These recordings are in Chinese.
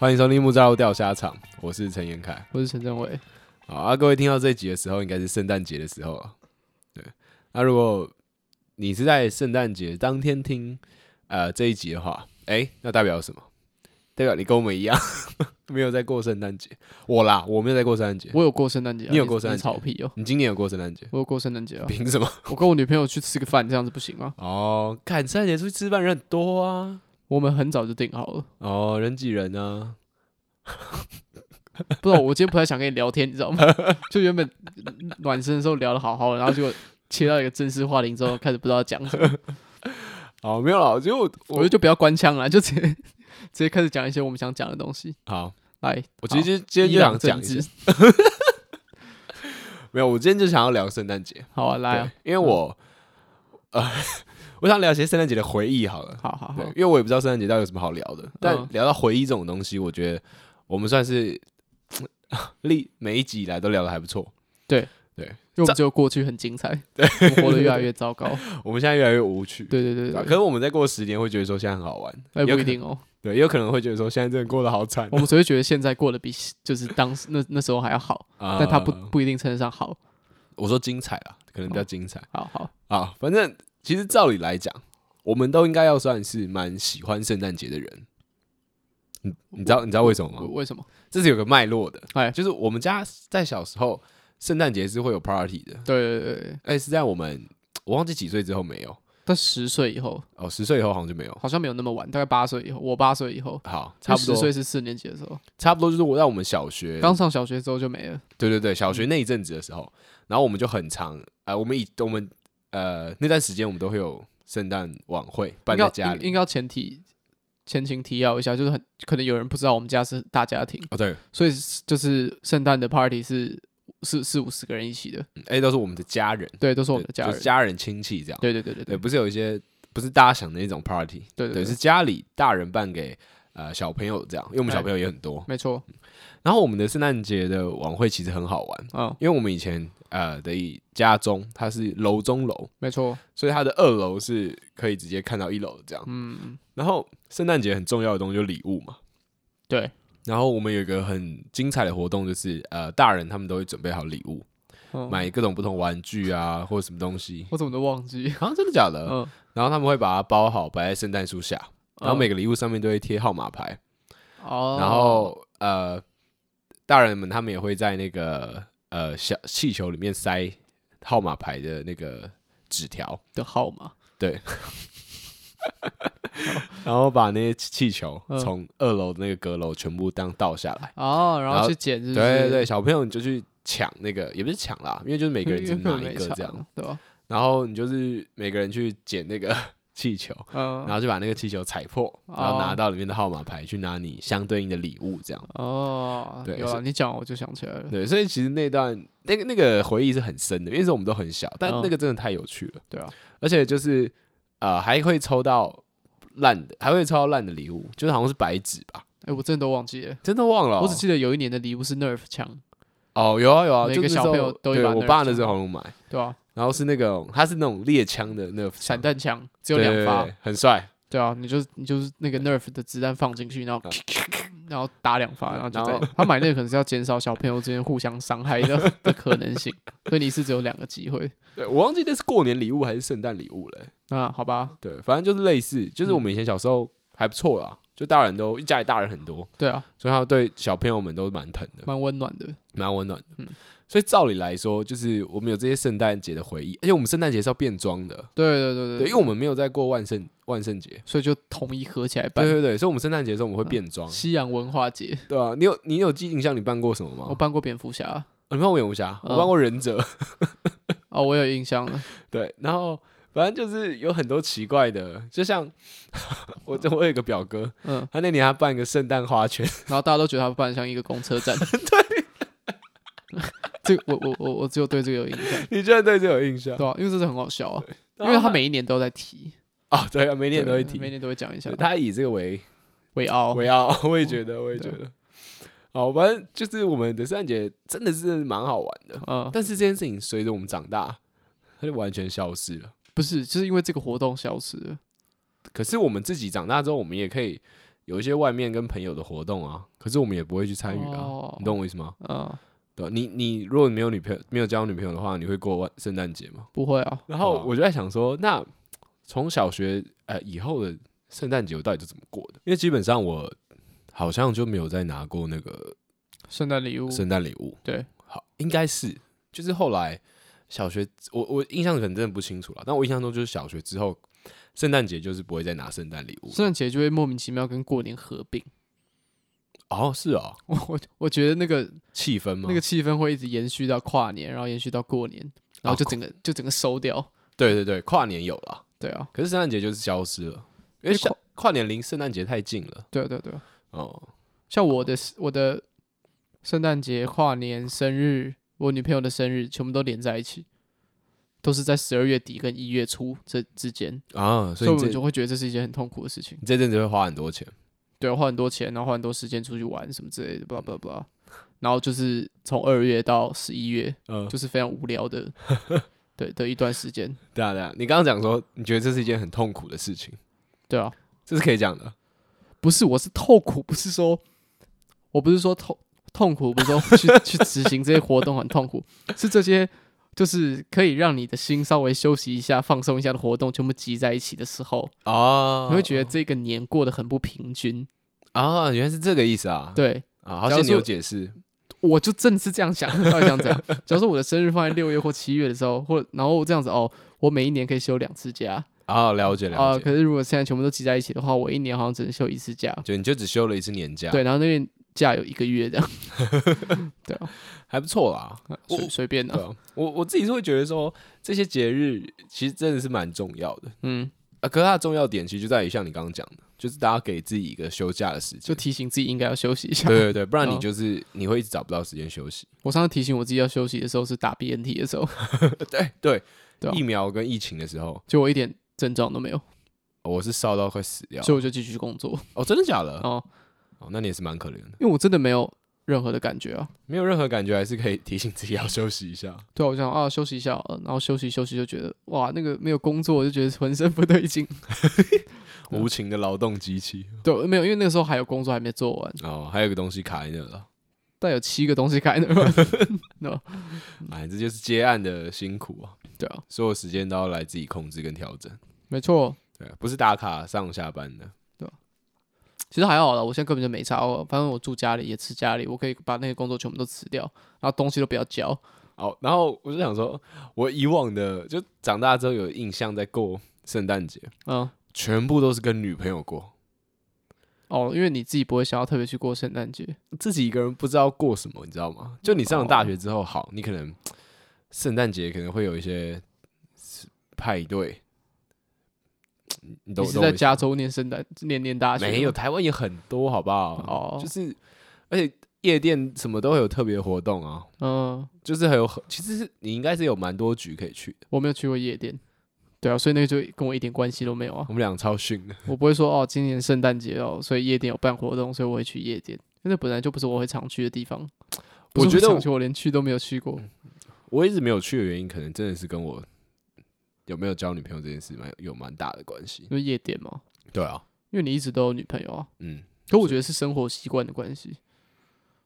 欢迎收听木栅路钓虾场，我是陈彦凯，我是陈正伟。好啊，各位听到这一集的时候，应该是圣诞节的时候啊。对，那如果你是在圣诞节当天听呃这一集的话，哎、欸，那代表什么？代表你跟我们一样 没有在过圣诞节。我啦，我没有在过圣诞节。我有过圣诞节，你有过圣诞节？草皮哦，你今年有过圣诞节？我有过圣诞节啊。凭什么？我跟我女朋友去吃个饭，这样子不行吗？哦，看圣诞节出去吃饭人很多啊。我们很早就定好了。哦，人挤人呢、啊？不知道，我今天不太想跟你聊天，你知道吗？就原本暖身的时候聊的好好的，然后就切到一个正式话题之后，开始不知道讲什么。哦，没有了，就我我觉得就不要官腔了，就直接。直接开始讲一些我们想讲的东西。好，来，我其实今天就想讲一下。没有，我今天就想要聊圣诞节。好啊，来啊，因为我，呃，我想聊一些圣诞节的回忆。好了，好好好，因为我也不知道圣诞节到底有什么好聊的。但聊到回忆这种东西，我觉得我们算是 历每一集以来都聊的还不错。对对，因为我们只有过去很精彩，对，活得越来越糟糕。我们现在越来越无趣。对对对对，可是我们再过十年会觉得说现在很好玩，也不一定哦。对，也有可能会觉得说现在真的过得好惨。我们只会觉得现在过得比 就是当时那那时候还要好，但它不不一定称得上好。我说精彩啊，可能比较精彩。好好啊，反正其实照理来讲，我们都应该要算是蛮喜欢圣诞节的人。你你知道你知道为什么吗？为什么？这是有个脉络的。哎，就是我们家在小时候圣诞节是会有 party 的。对对对。哎，是在我们我忘记几岁之后没有。但十岁以后哦，十岁以后好像就没有，好像没有那么晚，大概八岁以后，我八岁以后，好，差不多十岁是四年级的时候，差不多就是我在我们小学刚上小学之后就没了。对对对，小学那一阵子的时候，然后我们就很长，哎，我们以我们呃那段时间我们都会有圣诞晚会办在家里，应该要前提前情提要一下，就是很可能有人不知道我们家是大家庭哦，对，所以就是圣诞的 party 是。四四五十个人一起的，哎，都是我们的家人，对，都是我们的家人，家人亲戚这样，对对对对对，不是有一些不是大家想的那种 party，对对，是家里大人办给呃小朋友这样，因为我们小朋友也很多，没错。然后我们的圣诞节的晚会其实很好玩，嗯，因为我们以前呃的家中它是楼中楼，没错，所以它的二楼是可以直接看到一楼的这样，嗯，然后圣诞节很重要的东西就是礼物嘛，对。然后我们有一个很精彩的活动，就是呃，大人他们都会准备好礼物，嗯、买各种不同玩具啊，或者什么东西。我怎么都忘记？啊，真的假的？嗯。然后他们会把它包好，摆在圣诞树下。然后每个礼物上面都会贴号码牌。哦、嗯。然后呃，大人们他们也会在那个呃小气球里面塞号码牌的那个纸条的号码。对。然后把那些气球从二楼的那个阁楼全部当倒下来哦，然后去捡，对对对，小朋友你就去抢那个，也不是抢啦，因为就是每个人只拿一个这样，对吧？然后你就是每个人去捡那个气球，然后就把那个气球踩破，然后拿到里面的号码牌去拿你相对应的礼物，这样哦。对，有啊，你讲我就想起来了。对，所以其实那段那个那个回忆是很深的，因为是我们都很小，但那个真的太有趣了，对啊，而且就是呃还会抽到。烂的还会抽到烂的礼物，就是好像是白纸吧？哎，我真的都忘记了，真的忘了。我只记得有一年的礼物是 Nerf 枪。哦，有啊有啊，每个小朋友都有。我爸那时候好像买，对啊。然后是那个，它是那种猎枪的 Nerf 散弹枪，只有两发，很帅。对啊，你就你就是那个 Nerf 的子弹放进去，然后 然后打两发，然后就这样。他买那个可能是要减少小朋友之间互相伤害的 的可能性，所以你是只有两个机会。对，我忘记那是过年礼物还是圣诞礼物了。啊，好吧。对，反正就是类似，就是我们以前小时候。还不错啦，就大人都一家里大人很多，对啊，所以他对小朋友们都蛮疼的，蛮温暖的，蛮温暖的。嗯，所以照理来说，就是我们有这些圣诞节的回忆，而且我们圣诞节是要变装的，对对对对，对，因为我们没有在过万圣万圣节，所以就统一合起来办。对对对，所以我们圣诞节的时候我们会变装，西洋文化节，对啊，你有你有记印象？你办过什么吗？我办过蝙蝠侠，你办过蝙蝠侠，我办过忍者。哦，我有印象了。对，然后。反正就是有很多奇怪的，就像 我我有一个表哥，嗯，他那年他办一个圣诞花圈，然后大家都觉得他办像一个公车站，对，这个我我我我只有对这个有印象，你居然对这个有印象，对啊，因为这是很好笑啊，因为他每一年都在提啊，对啊，每年都会提，每年都会讲一下，他以这个为为傲。为傲，我也觉得，我也觉得，好，反正就是我们的圣诞节真的是蛮好玩的，嗯，但是这件事情随着我们长大，它就完全消失了。不是，就是因为这个活动消失了。可是我们自己长大之后，我们也可以有一些外面跟朋友的活动啊，可是我们也不会去参与啊，哦你懂我意思吗？嗯，对吧？你你如果你没有女朋友，没有交女朋友的话，你会过万圣诞节吗？不会啊。然后我就在想说，那从小学呃以后的圣诞节我到底是怎么过的？因为基本上我好像就没有再拿过那个圣诞礼物，圣诞礼物。对，好，应该是就是后来小学，我我印象可能真的不清楚了，但我印象中就是小学之后，圣诞节就是不会再拿圣诞礼物。圣诞节就会莫名其妙跟过年合并。哦，是哦，我我我觉得那个气氛嘛？那个气氛会一直延续到跨年，然后延续到过年，然后就整个、就整个收掉。对对对，跨年有了，对啊，可是圣诞节就是消失了，因为跨跨年离圣诞节太近了。对对对，哦，像我的我的圣诞节、跨年、生日，我女朋友的生日，全部都连在一起，都是在十二月底跟一月初这之间，啊，所以我们就会觉得这是一件很痛苦的事情。你这阵子会花很多钱。对，花很多钱，然后花很多时间出去玩什么之类的，巴拉巴拉巴拉。然后就是从二月到十一月，嗯，就是非常无聊的，对的一段时间。对啊对啊，你刚刚讲说你觉得这是一件很痛苦的事情，对啊，这是可以讲的。不是，我是痛苦，不是说，我不是说痛痛苦，不是说去 去执行这些活动很痛苦，是这些就是可以让你的心稍微休息一下、放松一下的活动，全部集在一起的时候，哦，你会觉得这个年过得很不平均。啊，原来是这个意思啊。对，啊，好像你有解释。我就正是这样想，到底想怎样？假如说我的生日放在六月或七月的时候，或然后这样子哦，我每一年可以休两次假啊，了解了解啊、解。可是如果现在全部都集在一起的话，我一年好像只能休一次假。就你就只休了一次年假，对，然后那边假有一个月这样。对啊，还不错啦。随随便的、啊，我我自己是会觉得说，这些节日其实真的是蛮重要的。嗯，啊，可是它的重要点其实就在于像你刚刚讲的，就是大家给自己一个休假的时间，就提醒自己应该要休息一下。对对对，不然你哦就是你会一直找不到时间休息。我上次提醒我自己要休息的时候是打 BNT 的时候，对对对啊疫苗跟疫情的时候，就我一点症状都没有，我是烧到快死掉。所以我就继续工作。哦，真的假的？哦，哦，那你也是蛮可怜的，因为我真的没有任何的感觉啊。没有任何感觉，还是可以提醒自己要休息一下。对啊，我想啊休息一下好了，然后休息休息就觉得哇，那个没有工作就觉得浑身不对劲。无情的劳动机器。对，没有，因为那个时候还有工作还没做完，哦，还有个东西卡在那了。但有七个东西开呢。no, 哎，这就是接案的辛苦啊！对啊，所有时间都要来自己控制跟调整。没错，对啊，不是打卡上下班的。其实还好了，我现在根本就没差，我反正我住家里也吃家里，我可以把那个工作全部都辞掉，然后东西都不要交。好，然后我就想说，我以往的就长大之后有印象在过圣诞节，嗯，全部都是跟女朋友过，哦，因为你自己不会想要特别去过圣诞节，自己一个人不知道过什么，你知道吗？就你上了大学之后，好，你可能圣诞节可能会有一些派对，你都你是在加州念圣诞念念大学吗？没有，台湾也很多，好不好？哦，就是而且夜店什么都会有特别活动啊，嗯，就是还有很其实是你应该是有蛮多局可以去的。我没有去过夜店，对啊，所以那个就跟我一点关系都没有啊。我们俩超逊的，我不会说哦，今年圣诞节哦，所以夜店有办活动，所以我会去夜店，因为那本来就不是我会常去的地方。我觉得我连去都没有去过。我一直没有去的原因，可能真的是跟我有没有交女朋友这件事蛮有蛮大的关系。因为夜店嘛，对啊，因为你一直都有女朋友啊。嗯可我觉得是生活习惯的关系，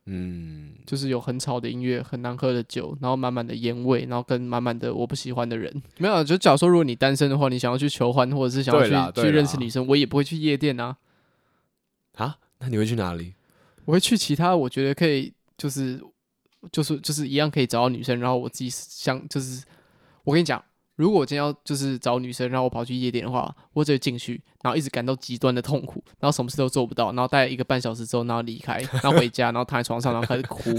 嗯，就是有很吵的音乐、很难喝的酒，然后满满的烟味，然后跟满满的我不喜欢的人。没有啊，就假如说如果你单身的话，你想要去求欢，或者是想要去去认识女生，我也不会去夜店啊。啊，那你会去哪里？我会去其他我觉得可以，就是就是就是一样可以找到女生，然后我自己想就是我跟你讲，如果我今天要就是找女生，然后我跑去夜店的话，我只会进去，然后一直感到极端的痛苦，然后什么事都做不到，然后待一个半小时之后，然后离开，然后回家，然后躺在床上，然后开始哭，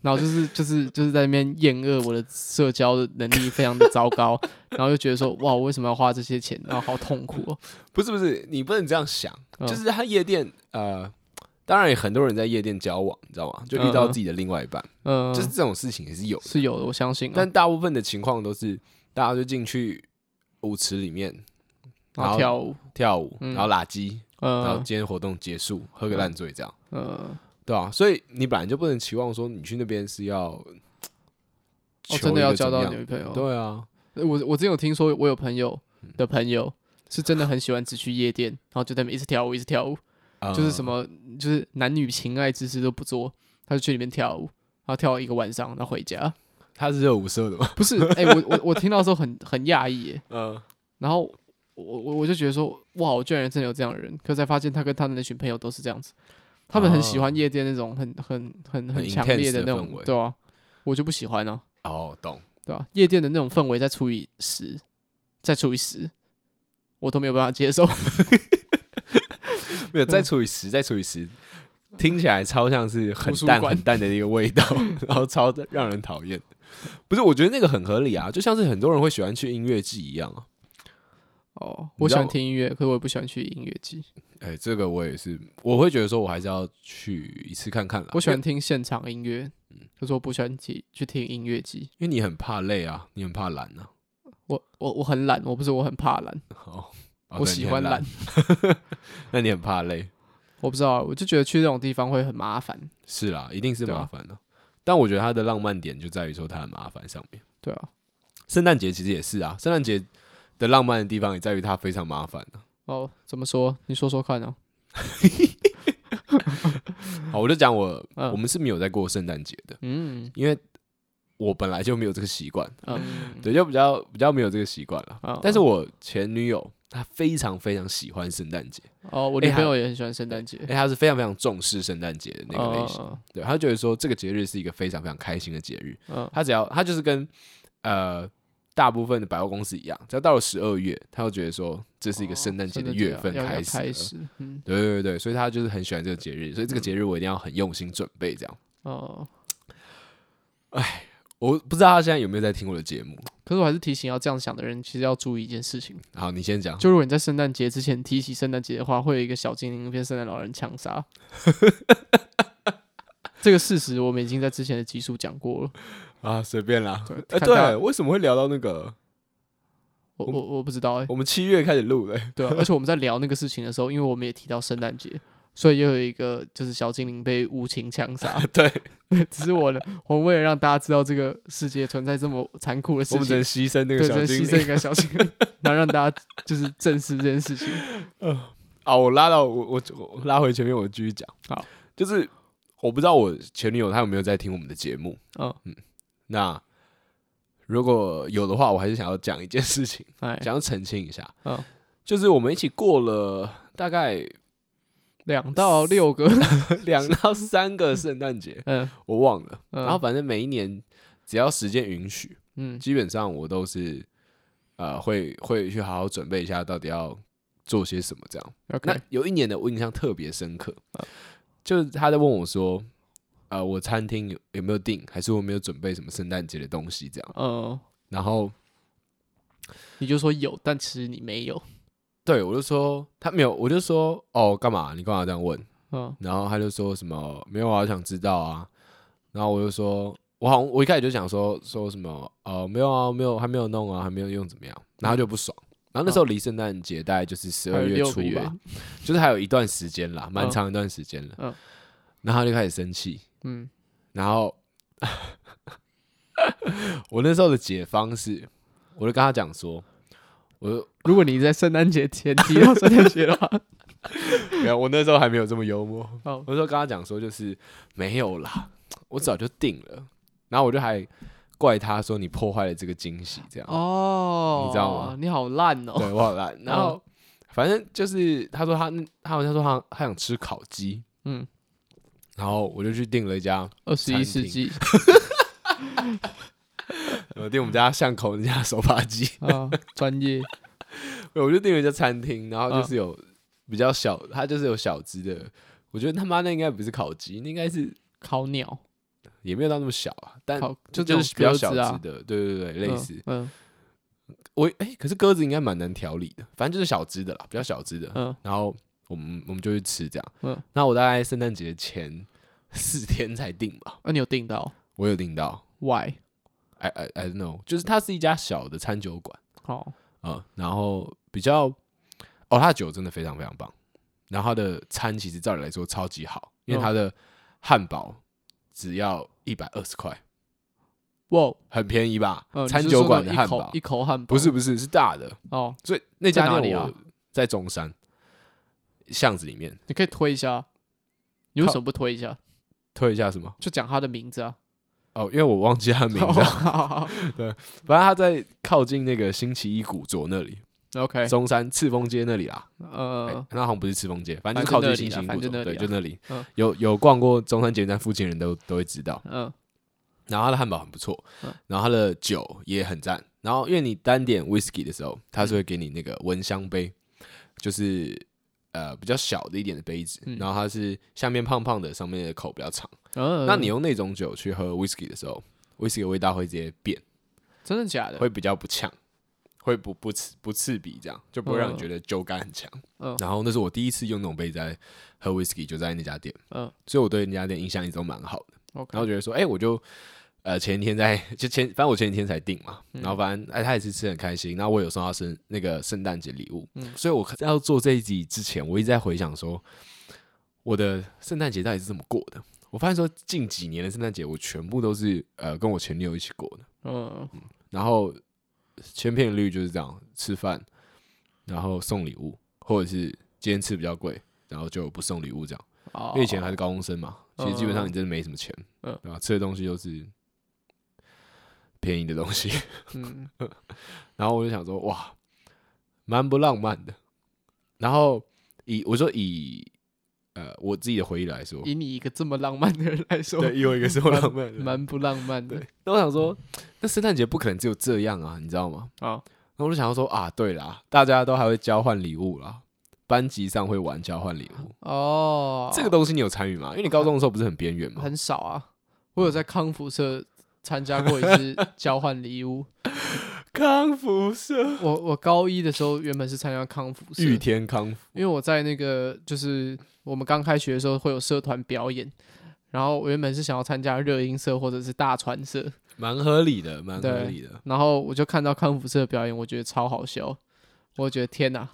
然后就是就是就是在那边厌恶我的社交的能力非常的糟糕，然后就觉得说哇，我为什么要花这些钱，然后好痛苦哦。不是不是，你不能这样想，嗯就是他夜店呃，当然也很多人在夜店交往，你知道吗？就遇到自己的另外一半，嗯，就是这种事情也是有的，是有的，我相信啊。但大部分的情况都是大家就进去舞池里面然后跳舞，跳舞，嗯。然后拉鸡，然后嗯今天活动结束，喝个烂醉这样。嗯，对啊，所以你本来就不能期望说你去那边是要，真的要交到女朋友？对啊，我我之前有听说，我有朋友的朋友，是真的很喜欢只去夜店，然后就在那边一直跳舞，一直跳舞，嗯就是什么就是男女情爱之事都不做，他就去里面跳舞，然后跳一个晚上，然后回家。他是热舞社的吗？不是，哎、我我我听到的时候很很讶异耶，嗯，然后我我我就觉得说，哇，我居然真的有这样的人，可才发现他跟他的那群朋友都是这样子，他们很喜欢夜店那种很很很很强烈的那种，对啊，我就不喜欢啊，哦，懂。对吧、夜店的那种氛围再除以十，再除以十，我都没有办法接受。没有，再除以十，再除以十，听起来超像是很淡很淡的一个味道，然后超让人讨厌。不是，我觉得那个很合理啊，就像是很多人会喜欢去音乐季一样啊。哦，我喜欢听音乐，可是我也不喜欢去音乐季。哎、这个我也是，我会觉得说，我还是要去一次看看啦。我喜欢听现场音乐，可是我不喜欢去去听音乐季。因为你很怕累啊，你很怕懒啊。我我我很懒，我不是我很怕懒，哦，我喜欢懒。懒，那你很怕累？我不知道，我就觉得去这种地方会很麻烦。是啦，一定是麻烦的。但我觉得它的浪漫点就在于说它很麻烦上面。对啊，圣诞节其实也是啊，圣诞节的浪漫的地方也在于它非常麻烦啊。哦，怎么说？你说说看啊。好，我就讲我、嗯我们是没有在过圣诞节的，嗯因为我本来就没有这个习惯，嗯，对，就比较比较没有这个习惯了。嗯但是我前女友她非常非常喜欢圣诞节，哦，我女朋友也很喜欢圣诞节因为她是非常非常重视圣诞节的那个类型。嗯对，他觉得说这个节日是一个非常非常开心的节日。嗯他只要他就是跟呃大部分的百货公司一样，只要到了十二月，他就觉得说这是一个圣诞节的月份开始了。开始，嗯对对对，所以他就是很喜欢这个节日，所以这个节日我一定要很用心准备。这样，哦。我不知道他现在有没有在听我的节目。可是我还是提醒要这样想的人，其实要注意一件事情。好，你先讲。就如果你在圣诞节之前提起圣诞节的话，会有一个小精灵被圣诞老人枪杀。这个事实我们已经在之前的集数讲过了。啊，随便啦。对，为什么会聊到那个？我我我不知道哎、我们七月开始录的、对啊，而且我们在聊那个事情的时候，因为我们也提到圣诞节，所以又有一个就是小精灵被无情枪杀。对，只是我呢，我为了让大家知道这个世界存在这么残酷的事情们只能，牺牲那个对，小就精灵。牺牲一个小精灵，然后让大家就是正视这件事情。啊，我拉到我我我拉回前面，我继续讲。好，就是我不知道我前女友她有没有在听我们的节目。嗯那如果有的话，我还是想要讲一件事情，哎，想要澄清一下。嗯，就是我们一起过了大概两到六个，两到三个。圣诞节，嗯。我忘了。嗯。然后反正每一年只要时间允许，嗯。基本上我都是呃会会去好好准备一下，到底要做些什么这样。那有一年的我印象特别深刻，就是他在问我说，呃，我餐厅有有没有订，还是我没有准备什么圣诞节的东西这样。嗯，然后你就说有，但其实你没有，对我就说他没有，我就说哦，干嘛？你干嘛这样问？嗯然后他就说什么没有啊，想知道啊。然后我就说，我好像我一开始就想说说什么哦，没有啊，没有，还没有弄啊，还没有用怎么样？然后他就不爽。然后那时候离圣诞节大概就是十二月初月吧，就是还有一段时间啦，蛮嗯长一段时间了。嗯然后他就开始生气，嗯然后 我那时候的解方是，我就跟他讲说，我就如果你在圣诞节前提到 圣诞节的话，没有，我那时候还没有这么幽默。哦我就跟他讲说，就是没有啦，我早就定了。然后我就还怪他说你破坏了这个惊喜，这样。哦，你知道吗？你好烂哦，对我好烂。然后反正就是他说他他好像说他他想吃烤鸡，嗯，然后我就去订了一家，二十一世纪 我订我们家巷口那家手扒鸡，啊，专业，我就订了一家餐厅，然后嗯就是有比较小，它就是有小只的。我觉得他妈那应该不是烤鸡，那应该是烤鸟，也没有到那么小啊，但就就就是比较小只的，对对对，类似。嗯我哎、可是鸽子应该蛮难调理的，反正就是小只的啦，比较小只的。嗯然后我们我们就去吃这样。嗯，那我大概圣诞节前四天才订吧，那你有订到我有订到。？Why？I I I don't know，就是它是一家小的餐酒馆好，啊、嗯然后比较哦，它的酒真的非常非常棒，然后它的餐其实照理来说超级好，因为它的汉堡只要一百二十块，哇，很便宜吧？嗯，餐酒馆的汉堡一口汉堡不是不是是大的，哦，所以那家在哪里啊店我在中山巷子里面你可以推一下，你为什么不推一下？推一下什么？就讲他的名字啊，哦，因为我忘记他名字啊，好好好 反正他在靠近那个星期一古着那里，OK，中山赤峰街那里啦。呃欸，那好像不是赤峰街，反正就靠近星期一古着，对，就那里嗯。有有逛过中山捷运站附近的人都都会知道。嗯然后他的汉堡很不错嗯，然后他的酒也很赞。然后因为你单点 whisky 的时候，他是会给你那个闻香杯，就是呃比较小的一点的杯子，嗯然后它是下面胖胖的，上面的口比较长。嗯，那你用那种酒去喝 whisky 的时候，whisky 的味道会直接变，真的假的？会比较不呛，会不不刺不刺鼻，这样就不会让你觉得酒感很强。嗯然后那是我第一次用那种杯子在喝 whisky，就在那家店，嗯所以我对那家店印象一直都蛮好的。然后觉得说，哎、我就呃前一天在就前，反正我前几天才订嘛，嗯然后反正哎他也是吃得很开心，然后我有送他生那个圣诞节礼物，嗯所以我在要做这一集之前，我一直在回想说，我的圣诞节到底是怎么过的？我发现说近几年的圣诞节，我全部都是呃跟我前女友一起过的，嗯然后千篇一律就是这样吃饭，然后送礼物，或者是今天吃比较贵，然后就不送礼物这样。哦因为以前还是高中生嘛，其实基本上你真的没什么钱，嗯对吧？吃的东西都是便宜的东西，嗯 然后我就想说，哇，蛮不浪漫的。然后以我说以呃我自己的回忆来说，以你一个这么浪漫的人来说，对，以我一个这么浪漫的人，蛮不浪漫的对。那我想说，那圣诞节不可能只有这样啊，你知道吗？啊，然后我就想要说啊，对啦，大家都还会交换礼物啦，班级上会玩交换礼物，哦，这个东西你有参与吗？因为你高中的时候不是很边缘吗？很少啊。我有在康复社参加过一次交换礼物。康复社，我我高一的时候原本是参加康复社，玉天康复。因为我在那个就是我们刚开学的时候会有社团表演，然后我原本是想要参加热音社或者是大传社，蛮合理的，蛮合理的。然后我就看到康复社的表演，我觉得超好笑，我觉得天哪，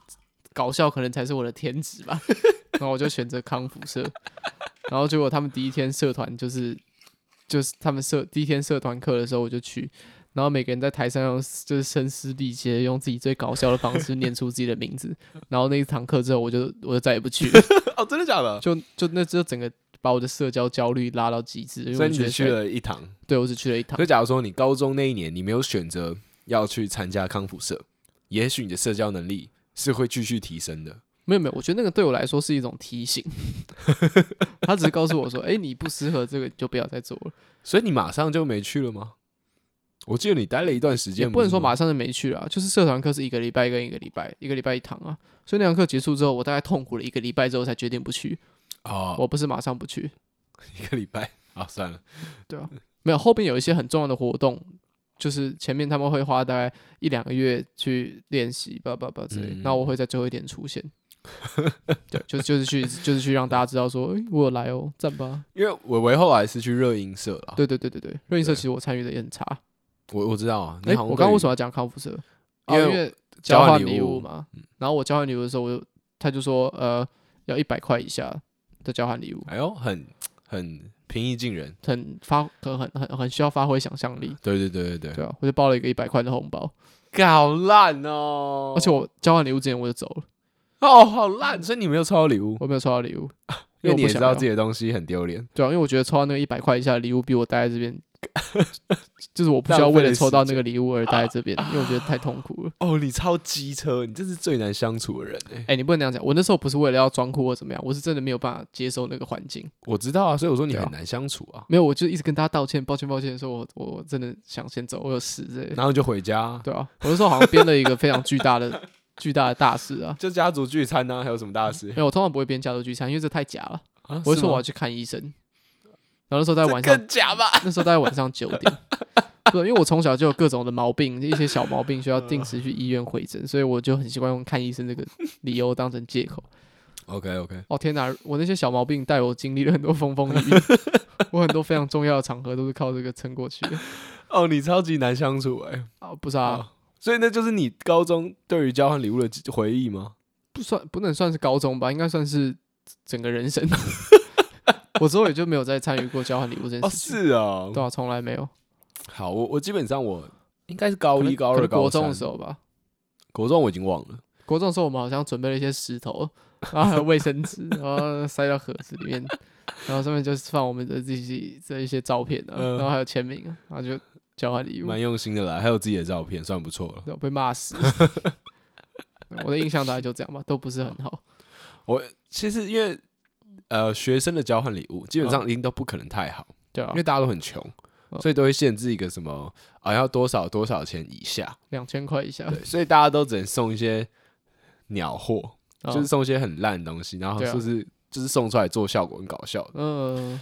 搞笑可能才是我的天职吧，然后我就选择康复社，然后结果他们第一天社团就是就是他们社第一天社团课的时候我就去。然后每个人在台上用就是声嘶力竭，用自己最搞笑的方式念出自己的名字。然后那一堂课之后，我就我就再也不去了。哦，真的假的？就就那就整个把我的社交焦虑拉到极致，因为我觉得所以你只去了一堂。对我只去了一堂所以，假如说你高中那一年你没有选择要去参加康复社，也许你的社交能力是会继续提升的。没有没有，我觉得那个对我来说是一种提醒，他只是告诉我说，哎、你不适合这个，你就不要再做了。所以你马上就没去了吗？我记得你待了一段时间，不能说马上就没去了啊，就是社团课是一个礼拜跟一个礼拜，一个礼拜一堂啊。所以那堂课结束之后，我大概痛苦了一个礼拜之后才决定不去。哦，我不是马上不去，一个礼拜啊，算了，对啊没有后边有一些很重要的活动，就是前面他们会花大概一两个月去练习，叭叭叭之类那我会在最后一点出现。对，就就是去就是去让大家知道说，诶、我有来哦，赞吧。因为伟伟后来是去热音社了。对对对对对，热音社其实我参与的也很差。我我知道啊，哎、你好我刚刚为什么么要讲康复社？因为交交换礼物物嘛。然后我交换礼物的时候，我就他就说，呃，要一百块以下的交换礼物，哎呦，很很平易近人。很发很很很很需要发挥想象力。对对对对对，对啊，我就包了一个一百块的红包，搞烂哦！而且我交换礼物之前我就走了，哦，好烂，所以你没有抽到礼物，我没有抽到礼物，因为你也知道自己的东西很丢脸。对啊，因为我觉得抽到那个一百块以下的礼物，比我待在这边，就是我不需要为了抽到那个礼物而待在这边，因为我觉得太痛苦了。哦，你超机车，你真是最难相处的人哎、哎、你不能这样讲，我那时候不是为了要装酷或怎么样，我是真的没有办法接受那个环境。我知道啊，所以我说你很难相处啊，没有，我就一直跟大家道歉，抱歉，抱歉，说我我我真的想先走，我有事。然后就回家，对啊，我那时候好像编了一个非常巨大的巨大的大事啊。就家族聚餐啊，还有什么大事没有，我通常不会编家族聚餐，因为这太假了。啊？我会是说我要去看医生，然后那时候在晚上，更假吧？那时候大概晚上九点。对，因为我从小就有各种的毛病，一些小毛病需要定时去医院会诊，所以我就很习惯用看医生这个理由当成借口。OK OK，哦天哪，我那些小毛病带我经历了很多风风雨雨，我很多非常重要的场合都是靠这个撑过去的。哦，你超级难相处哎、啊，不是啊，哦所以那就是你高中对于交换礼物的回忆吗？不算不能算是高中吧，应该算是整个人生。我之后也就没有再参与过交换礼物这件哦，事情。是哦，对啊，从来没有。好，我我基本上我应该是高一、高二、高国中的时候吧。国中我已经忘了。国中的时候，我们好像准备了一些石头，然后还有卫生纸，然后塞到盒子里面，然后上面就是放我们的这些这一些照片啊，嗯然后还有签名啊，然后就交换礼物，蛮用心的啦，还有自己的照片，算不错了。对被骂死。我的印象大概就这样吧，都不是很好。我其实因为呃学生的交换礼物基本上一定都不可能太好，对啊因为，大家都很穷，嗯所以都会限制一个什么啊要多少多少钱以下，两千块以下，对，所以大家都只能送一些鸟货，嗯就是送一些很烂的东西，然后对啊就是就是送出来做效果很搞笑的。嗯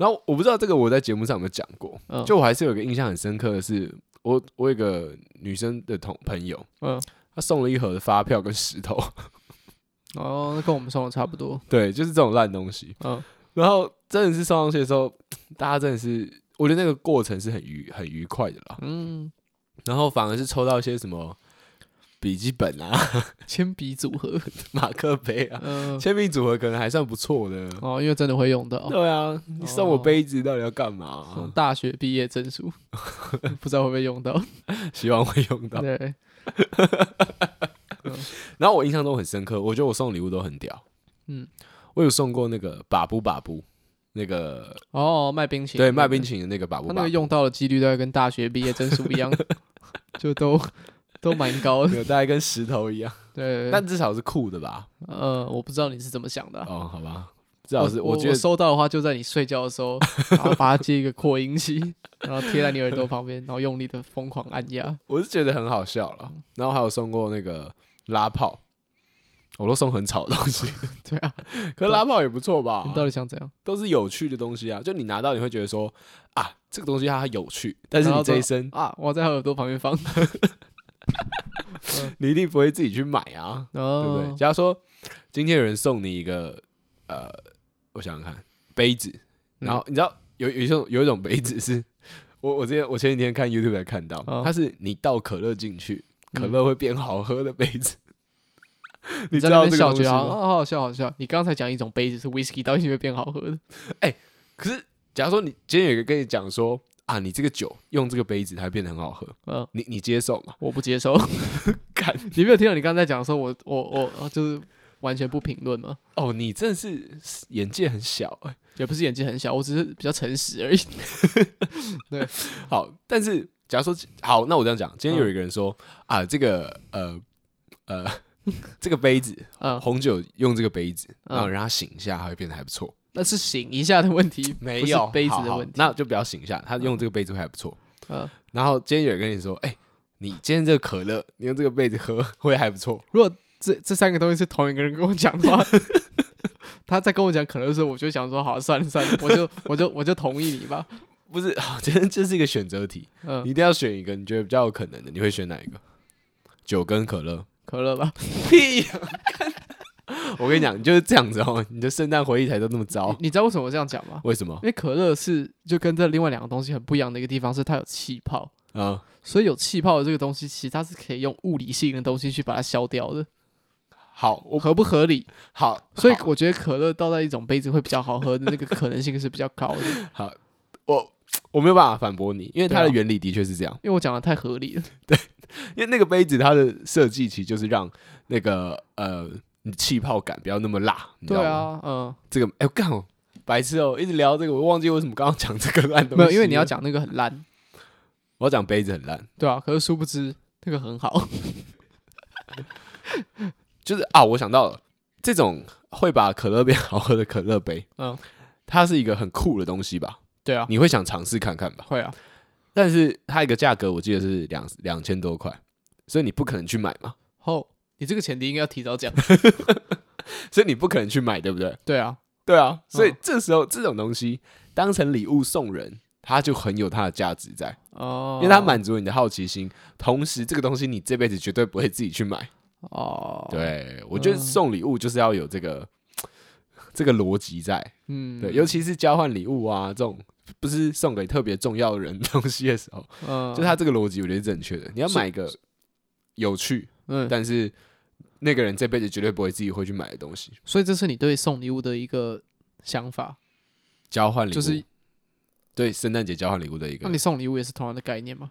然后我不知道这个我在节目上有没有讲过，嗯，就我还是有一个印象很深刻的是，我我有一个女生的同朋友，嗯，她送了一盒的发票跟石头，哦，那跟我们送的差不多。对，就是这种烂东西。嗯然后真的是送上去的时候，大家真的是，我觉得那个过程是很愉很愉快的啦。嗯，然后反而是抽到一些什么笔记本啊、铅笔组合，马克杯啊、嗯，铅笔组合，可能还算不错的。哦，因为真的会用到。对啊，你送我杯子到底要干嘛、嗯大学毕业证书，不知道会不会用到。希望会用到。对，然后我印象中很深刻，我觉得我送礼物都很屌。嗯，我有送过那个把布把布，那个哦，卖冰淇淋，对卖冰淇淋的那个把布把布，他那个用到的几率大概跟大学毕业证书一样，就都 都蛮高的。有大概跟石头一样，对，但至少是酷的吧？呃，我不知道你是怎么想的啊、哦，好吧，至少是我觉得收到的话，就在你睡觉的时候，然后把它接一个扩音器，然后贴在你耳朵旁边，然后用力的疯狂按压。我是觉得很好笑了。然后还有送过那个拉炮，我都送很吵的东西，对啊，可是拉炮也不错吧你？到底想怎样？都是有趣的东西啊，就你拿到你会觉得说啊，这个东西它有趣，但是你这一生啊，我在耳朵旁边放，你一定不会自己去买啊，对不哦对？，假如说今天有人送你一个呃，我想想看，杯子，然后你知道有有一种有一种杯子是，我我之前我前几天看 YouTube 才看到，哦它是你倒可乐进去，可嗯乐会变好喝的杯子。你在知道这个那边笑，觉得东西吗好好好笑，好笑。你刚才讲一种杯子是 whisky，到底会变好喝的？哎可是，假如说你今天有一个跟你讲说啊，你这个酒用这个杯子它会变得很好喝，嗯，你你接受吗？我不接受。看你没有听到你刚才讲的时候我我我就是完全不评论吗？哦，你真的是眼界很小哎、也不是眼界很小，我只是比较诚实而已。对好，但是假如说好，那我这样讲，今天有一个人说、啊，这个呃呃这个杯子嗯，红酒用这个杯子，嗯然后让它醒一下，它会变得还不错。那是醒一下的问题，没有杯子的问题。那就不要醒一下，他用这个杯子还不错。嗯，然后今天有人跟你说，哎、你今天这个可乐，你用这个杯子喝会还不错。如果这这三个东西是同一个人跟我讲的话，他在跟我讲可乐的时候，我就想说，好，算了算了，我就我就我就同意你吧。不是，好今天这是一个选择题，嗯你一，定要选一个你觉得比较有可能的，你会选哪一个？酒跟可乐？可乐吧。屁、啊！我跟你讲，你就是这样子哦，你的圣诞回忆才都那么糟。你知道为什么我这样讲吗？为什么因？为可乐是就跟这另外两个东西很不一样的一个地方是它有气泡，啊、所以有气泡的这个东西其实它是可以用物理性的东西去把它消掉的，好，我合不合理？好，所以我觉得可乐倒在一种杯子会比较好喝的那个可能性是比较高的，好，我我没有办法反驳你，因为它的原理的确是这样。因为我讲的太合理了。对因为那个杯子它的设计其实就是让那个呃你气泡感不要那么辣，你知道吗？对啊，嗯，这个哎我干、白痴哦、一直聊这个，我忘记为什么刚刚讲这个烂东西。没有，因为你要，讲那个很烂，我要讲杯子很烂，对啊，可是殊不知那个很好，就是啊，我想到了，这种会把可乐变好喝的可乐杯，嗯，它是一个很酷的东西吧？对啊，你会想尝试看看吧？会啊，但是它一个价格我记得是两两千多块，所以你不可能去买嘛，后你这个前提应该要提早讲，所以你不可能去买，对不对？对啊，对啊，所以嗯。这时候这种东西当成礼物送人，它就很有它的价值在，哦，因为它满足你的好奇心，同时这个东西你这辈子绝对不会自己去买。哦，，对，我觉得送礼物就是要有这个这个逻辑在，嗯，对，尤其是交换礼物啊这种不是送给特别重要的人东西的时候，嗯，就它这个逻辑我觉得是正确的。你要买一个有趣，嗯，但是那个人这辈子绝对不会自己会去买的东西。所以这是你对送礼物的一个想法，交换礼物就是对圣诞节交换礼物的一个。那你送礼物也是同样的概念吗？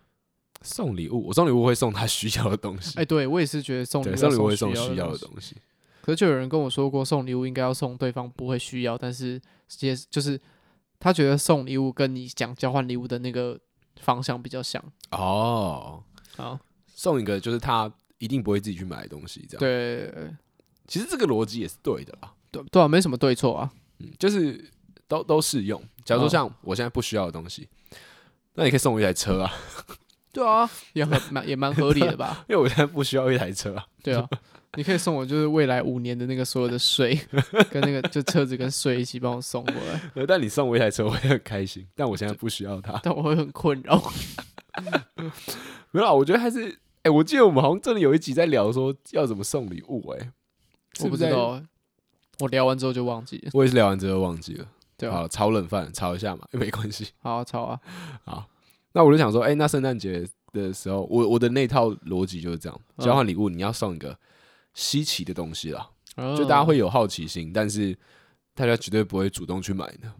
送礼物，我送礼物会送他需要的东西。哎、欸，对我也是觉得送礼物送礼物会送需要的东西。可是就有人跟我说过，送礼物应该要送对方不会需要，但是也就是他觉得送礼物跟你讲交换礼物的那个方向比较像。哦，好，送一个就是他一定不会自己去买东西，这样。对，其实这个逻辑也是对的啦。对对啊，没什么对错啊，嗯，就是都都适用。假如说像我现在不需要的东西，哦、那你可以送我一台车啊。对啊，也很蛮也蛮合理的吧？因为我现在不需要一台车啊。对啊。你可以送我，就是未来五年的那个所有的税，跟那个就车子跟税一起帮我送过来。但你送我一台车，我会很开心。但我现在不需要它，但我会很困扰。没有啊，我觉得还是，哎、欸，我记得我们好像真的有一集在聊说要怎么送礼物、欸，哎，我不知道，我聊完之后就忘记了。我也是聊完之后忘记了。对啊，好，炒冷饭，炒一下嘛，没关系。好啊，炒啊。好，那我就想说，哎、欸，那圣诞节的时候，我我的那套逻辑就是这样：嗯、交换礼物，你要送一个。稀奇的东西啦，就大家会有好奇心，但是大家绝对不会主动去买的。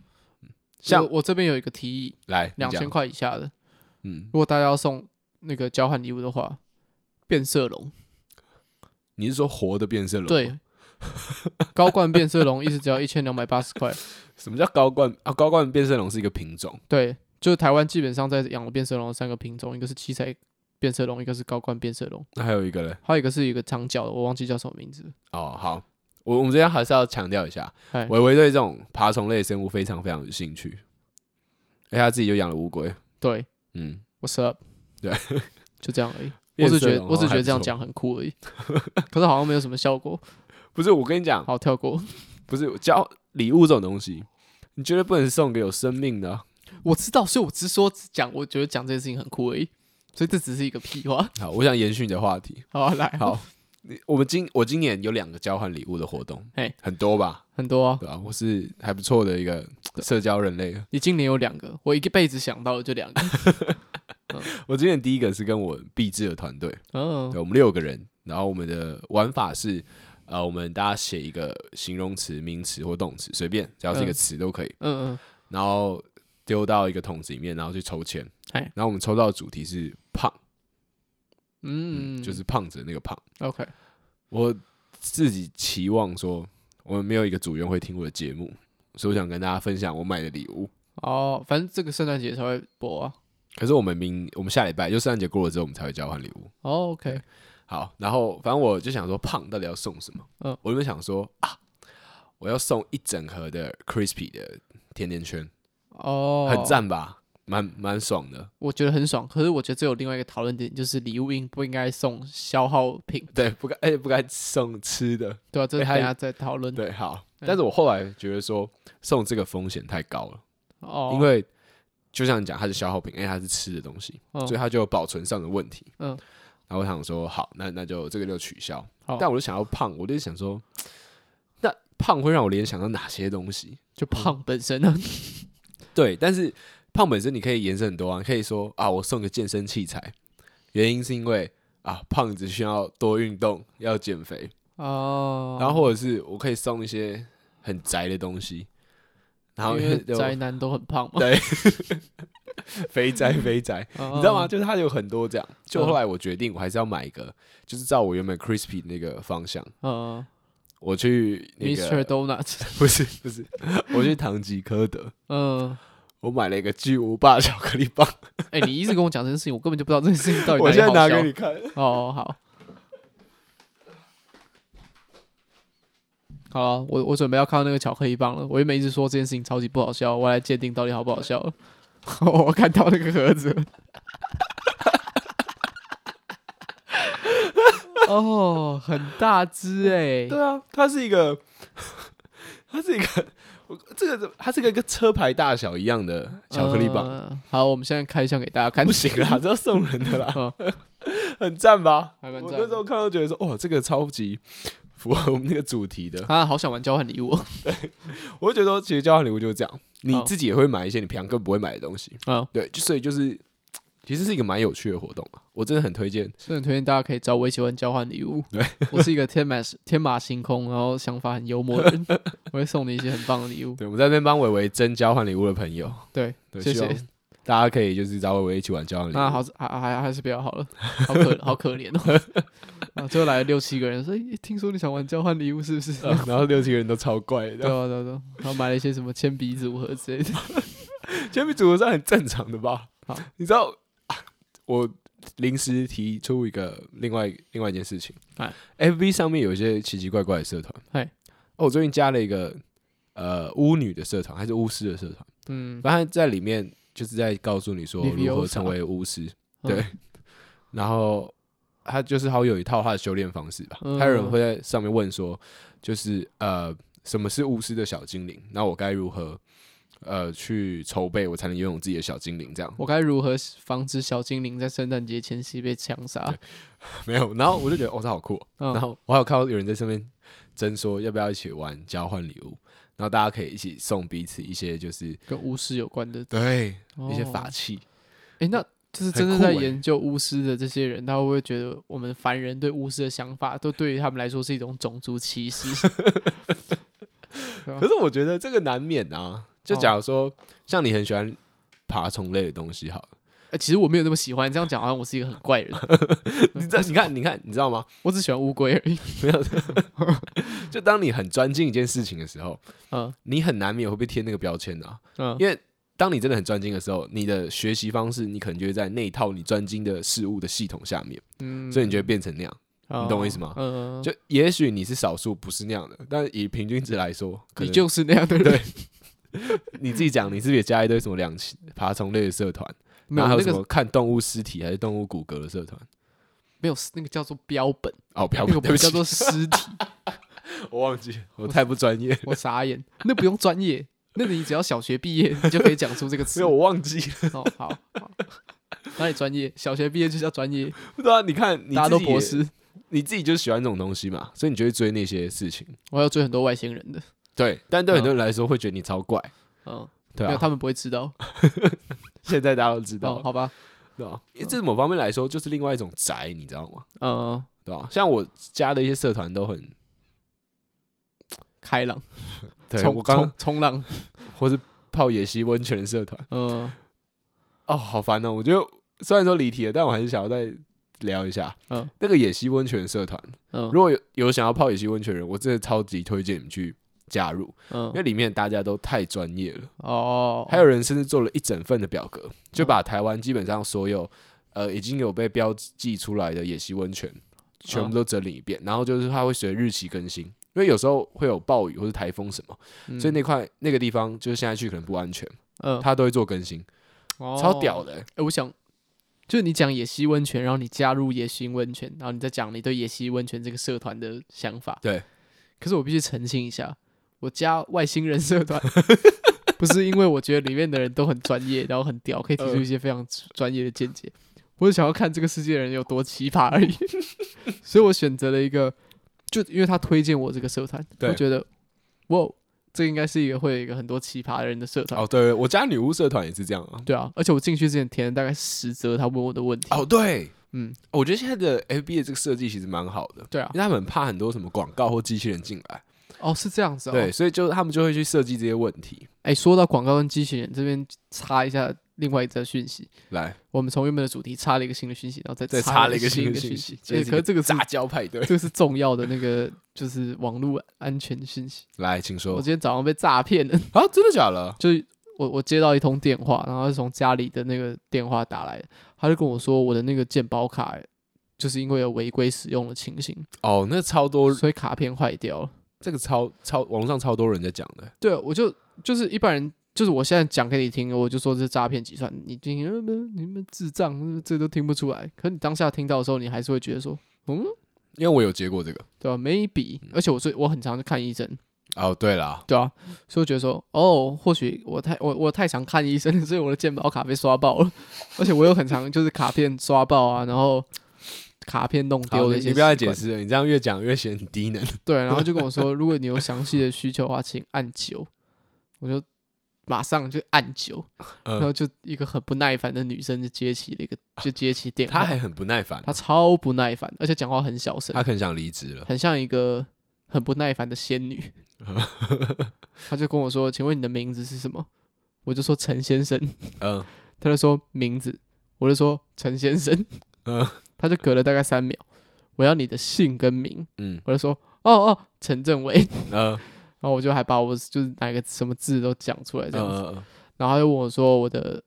像我这边有一个提议，来两千块以下的，嗯，如果大家要送那个交换礼物的话，变色龙。你是说活的变色龙？对，高冠变色龙 一只只要一千两百八十块。什么叫高冠啊？高冠变色龙是一个品种，对，就是台湾基本上在养的变色龙三个品种，一个是七彩。变色龙，一个是高冠变色龙，那还有一个嘞？还有一个是一个长角的，我忘记叫什么名字。哦，好，我我们这边还是要强调一下，维维对这种爬虫类生物非常非常有兴趣，而且他自己就养了乌龟。对，嗯，What's up？对，就这样而已。我只觉得，我只觉得这样讲很酷而已。可是好像没有什么效果。不是，我跟你讲，好跳过。不是交礼物这种东西，你绝对不能送给有生命的啊。我知道，所以我只是说讲，我觉得讲这件事情很酷而已。所以这只是一个屁话。好，我想延续你的话题。好，来，好，我们今我今年有两个交换礼物的活动，嘿，很多吧？很多啊，对吧？我是还不错的一个社交人类。你今年有两个，我一个辈子想到的就两个。我之前第一个是跟我毕制的团队，嗯，对，我们六个人，然后我们的玩法是，呃，我们大家写一个形容词、名词或动词，随便，只要是一个词都可以。嗯嗯，然后。丢到一个桶子里面，然后去抽签。然后我们抽到的主题是胖，嗯，就是胖子的那个胖。OK，我自己期望说，我们没有一个组员会听我的节目，所以我想跟大家分享我买的礼物。哦，反正这个圣诞节才会播啊。可是我们明我们下礼拜就圣诞节过了之后，我们才会交换礼物。哦，OK，好。然后反正我就想说，胖到底要送什么？嗯，我就想说啊，我要送一整盒的 Crispy 的甜甜圈。哦，很赞吧，蛮蛮爽的。我觉得很爽，可是我觉得这有另外一个讨论点，就是礼物应不应该送消耗品？对，不该，而且不该送吃的。对啊，这等下再讨论。对，好。但是我后来觉得说，送这个风险太高了。哦。因为就像你讲，它是消耗品，因为它是吃的东西，所以它就有保存上的问题。嗯。然后我想说，好，那那就这个就取消。但我就想要胖，我就想说，那胖会让我联想到哪些东西？就胖本身呢？对，但是胖本身你可以延伸很多啊，可以说啊，我送个健身器材，原因是因为啊，胖子需要多运动，要减肥哦。然后或者是我可以送一些很宅的东西，然后因为 宅男都很胖嘛，对，肥宅肥宅，你知道吗？就是他有很多这样。就后来我决定，我还是要买一个，就是照我原本 crispy 那个方向。嗯，我去那个 Mr. Donut，不是不是，我去唐吉诃德。嗯。我买了一个巨无霸巧克力棒。哎，你一直跟我讲这件事情，我根本就不知道这件事情到底。我现在拿给你看。哦，好。好了，我我准备要看到那个巧克力棒了。我原本一直说这件事情超级不好笑，我来鉴定到底好不好笑了。我看到那个盒子。哦，很大只哎。对啊，它是一个，它是一个。这个它是个跟车牌大小一样的巧克力棒。呃、好，我们现在开箱给大家看。不行啦，这要送人的啦，哦、很赞吧？还蛮赞。我那时候看到觉得说，哇，这个超级符合我们那个主题的。啊，好想玩交换礼物。对，我就觉得说，其实交换礼物就是这样，你自己也会买一些你平常更不会买的东西。啊、哦，对，就所以就是其实是一个蛮有趣的活动啊，我真的很推荐，真的很推荐大家可以找我一起玩交换礼物。对，我是一个天马天马行空，然后想法很幽默的人，我会送你一些很棒的礼物。对，我们在这边帮伟伟争交换礼物的朋友。对，对谢谢。大家可以就是找伟伟一起玩交换礼物。那好，还还还是不要好了，好可 好可怜哦。啊，最后来了六七个人，说：“欸，听说你想玩交换礼物是不是？” 然后六七个人都超怪的，对啊对啊对啊，然后买了一些什么铅笔组合之类的，铅笔组合是很正常的吧？好，你知道我临时提出一个另外另外一件事情，哎，FB 上面有一些奇奇怪怪的社团，哎，哦，我最近加了一个呃巫女的社团，还是巫师的社团，嗯，反正在里面。就是在告诉你说如何成为巫师，对，然后他就是好有一套他的修炼方式吧。还有人会在上面问说，就是呃，什么是巫师的小精灵？那我该如何呃去筹备，我才能拥有自己的小精灵？这样，我该如何防止小精灵在圣诞节前夕被枪杀？没有，然后我就觉得哦，这好酷。然后我还有看到有人在上面争说，要不要一起玩交换礼物？然后大家可以一起送彼此一些就是跟巫师有关的，对，一些法器。哎，那就是真正在研究巫师的这些人，他会不会觉得我们凡人对巫师的想法，都对于他们来说是一种种族歧视？可是我觉得这个难免啊。就假如说，像你很喜欢爬虫类的东西，好了。哎，其实我没有那么喜欢。这样讲好像我是一个很怪人。你这，你看，你看，你知道吗？我只喜欢乌龟而已。没有。就当你很专精一件事情的时候，嗯，你很难免会被贴那个标签的啊。嗯，因为当你真的很专精的时候，你的学习方式，你可能就会在那一套你专精的事物的系统下面。嗯，所以你就会变成那样。你懂我意思吗？嗯。就也许你是少数，不是那样的，但以平均值来说，你就是那样的人。对。你自己讲，你是不是也加一堆什么两栖爬虫类的社团？然后还有什么看动物尸体还是动物骨骼的社团？没有，那个叫做标本哦，标本不叫做尸体。我忘记，我太不专业，我傻眼。那不用专业，那你只要小学毕业，你就可以讲出这个词。没有，我忘记了。哦，好，好，哪里专业？小学毕业就叫专业。对啊，你看，大家都博士，你自己就喜欢这种东西嘛，所以你就会追那些事情。我要追很多外星人的。对，但对很多人来说会觉得你超怪。嗯，对啊，他们不会知道。现在大家都知道，好吧？对吧？因为这某方面来说，就是另外一种宅，你知道吗？嗯，对吧？像我加的一些社团都很开朗，对，我刚冲浪，或是泡野溪温泉社团。嗯，哦，好烦哦！我觉得虽然说离题了，但我还是想要再聊一下。嗯，那个野溪温泉社团，嗯，如果有有想要泡野溪温泉的人，我真的超级推荐你们去。加入，嗯，因为里面大家都太专业了。哦，还有人甚至做了一整份的表格，就把台湾基本上所有呃已经有被标记出来的野溪温泉全部都整理一遍，然后就是它会随日期更新，因为有时候会有暴雨或者台风什么，所以那块那个地方就是现在去可能不安全，嗯，它都会做更新，超屌的。哎，我想就是你讲野溪温泉，然后你加入野溪温泉，然后你再讲你对野溪温泉这个社团的想法，对，可是我必须澄清一下。我加外星人社团，不是因为我觉得里面的人都很专业，然后很屌，可以提出一些非常专业的见解。我是想要看这个世界的人有多奇葩而已，所以我选择了一个，就因为他推荐我这个社团，我觉得，哇，这应该是一个会有一个很多奇葩的人的社团。哦，对，我加女巫社团也是这样啊。对啊，而且我进去之前填了大概十则他问我的问题。哦，对，嗯，我觉得现在的 FB 的这个设计其实蛮好的。对啊，因为他们很怕很多什么广告或机器人进来。哦，是这样子哦。对，所以就他们就会去设计这些问题。哎，说到广告跟机器人，这边插一下另外一则讯息。来，我们从原本的主题插了一个新的讯息，然后再再插了一个新的讯息。可是这个杂交派对，这个是重要的那个，就是网络安全讯息。来，请说。我今天早上被诈骗了啊！真的假的？就是我我接到一通电话，然后是从家里的那个电话打来的，他就跟我说我的那个健保卡就是因为有违规使用的情形。哦，那超多，所以卡片坏掉了。这个超超网上超多人在讲的，对，我就就是一般人，就是我现在讲给你听，我就说这是诈骗集团，你听，你们智障，这都听不出来。可你当下听到的时候，你还是会觉得说，嗯，因为我有接过这个，对吧？Maybe，而且我最我很常去看医生。哦，对啦，对啊，所以我觉得说，哦，或许我太我我太常看医生，所以我的健保卡被刷爆了，而且我有很常就是卡片刷爆啊，然后。卡片弄丢了，你不要再解释了，你这样越讲越显低能。对，然后就跟我说，如果你有详细的需求的话，请按九。我就马上就按九，嗯然后就一个很不耐烦的女生就接起了一个，就接起电话，她还很不耐烦，她超不耐烦，而且讲话很小声，她很想离职了。很像一个很不耐烦的仙女。她就跟我说：“请问你的名字是什么？”我就说：“陈先生。”嗯他就说名字，我就说陈先生。嗯他就隔了大概三秒，我要你的姓跟名，嗯我就说：“哦哦，陈政伟。”嗯 然后我就还把我就是哪个什么字都讲出来这样子。嗯然后他就问我说：“我的、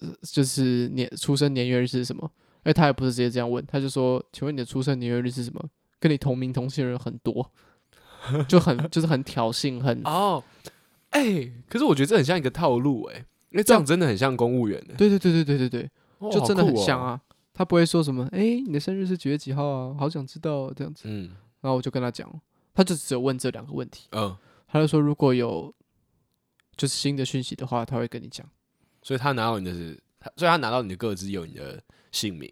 呃就是年出生年月日是什么？”哎，他也不是直接这样问，他就说：“请问你的出生年月日是什么？跟你同名同姓的人很多，就很就是很挑衅，很 哦，哎，可是我觉得这很像一个套路哎，因为这样真的很像公务员的，对对对对对对对，哦就真的很像。啊。他不会说什么，哎，你的生日是几月几号啊？好想知道哦这样子。嗯然后我就跟他讲，他就只有问这两个问题。嗯，他就说，如果有就是新的讯息的话，他会跟你讲。所以他拿到你的是，所以他拿到你的个资有你的姓名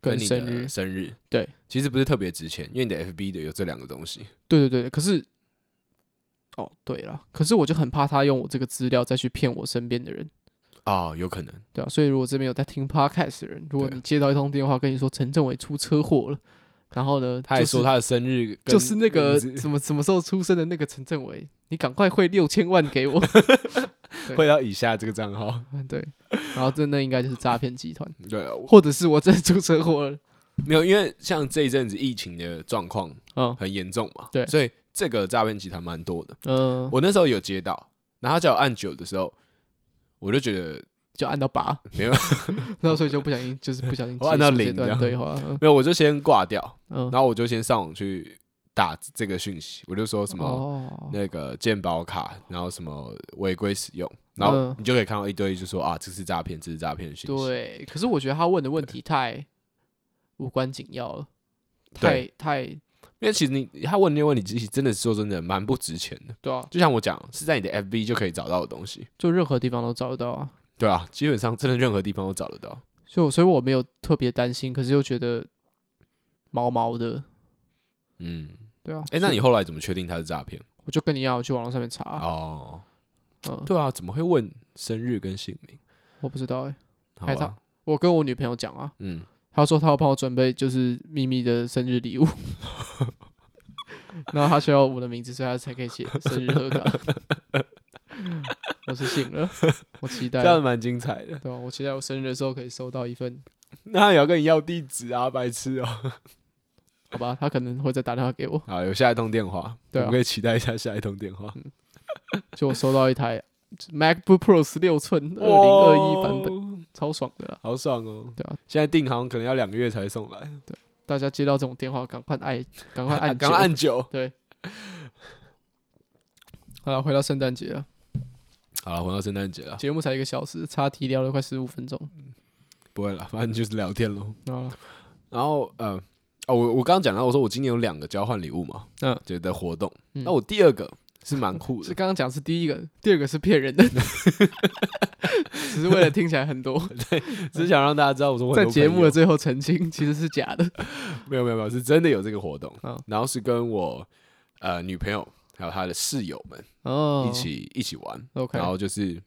跟你的生日生日，对，其实不是特别值钱，因为你的 FB 的有这两个东西。对对对，可是，哦，对了，可是我就很怕他用我这个资料再去骗我身边的人，哦，有可能，对啊，所以如果这边有在听 podcast 的人，如果你接到一通电话跟你说陈政伟出车祸了，然后呢，他还说他的生日跟就是那个什么什么时候出生的那个陈政伟，你赶快汇六千万给我，汇到以下这个账号。对，然后真的应该就是诈骗集团，对啊，或者是我真的出车祸了，没有，因为像这一阵子疫情的状况嗯很严重嘛，对所以这个诈骗集团蛮多的。嗯，我那时候有接到，然后他叫我按九的时候，我就觉得就按到八，没有然后所以就不小心就是不小心 我按到零这样段对话，嗯没有，我就先挂掉，嗯，然后我就先上网去打这个讯息，我就说什么。哦，那个鉴保卡，然后什么违规使用，然后嗯你就可以看到一堆，就说啊，这是诈骗，这是诈骗的讯息。对，可是我觉得他问的问题太无关紧要了，对太太因为其实你他问那些问题，其实真的说真的蛮不值钱的。对啊，就像我讲，是在你的 FB 就可以找到的东西，就任何地方都找得到啊。对啊，基本上真的任何地方都找得到。所以我，所以我没有特别担心，可是又觉得毛毛的，嗯，对啊。哎、那你后来怎么确定他是诈骗？我就跟你一样，我去网络上面查，哦，嗯，对啊，怎么会问生日跟姓名？我不知道哎、好还他啊，我跟我女朋友讲啊，嗯，她说他要帮我准备就是秘密的生日礼物，然后他需要我的名字，所以他才可以写生日贺卡。我是信了，我期待这，样蛮精彩的。对吧、我期待我生日的时候可以收到一份，那他也要跟你要地址啊，白痴哦、好吧？他可能会再打电话给我，好，有下一通电话，对啊我们可以期待一下下一通电话。就我收到一台 MacBook Pro 十六寸二零二一版本，超爽的啦！好爽哦！对啊，现在订好像可能要两个月才送来，对大家接到这种电话，赶快按，赶快按，赶快按九。对。好了，回到圣诞节了，好了，回到圣诞节了，节目才一个小时，差题聊了快十五分钟不会了，反正就是聊天喽。啊。然后呃，哦，我我刚刚讲到，我说我今年有两个交换礼物嘛，嗯觉得活动。嗯那我第二个是蛮酷的。是的，刚刚讲是第一个，第二个是骗人的，只是为了听起来很多，对只是想让大家知道，我说我在节目的最后澄清，其实是假的。没有没有没有，是真的有这个活动。嗯。然后是跟我呃女朋友还有她的室友们哦，一起一起玩，OK，然后就是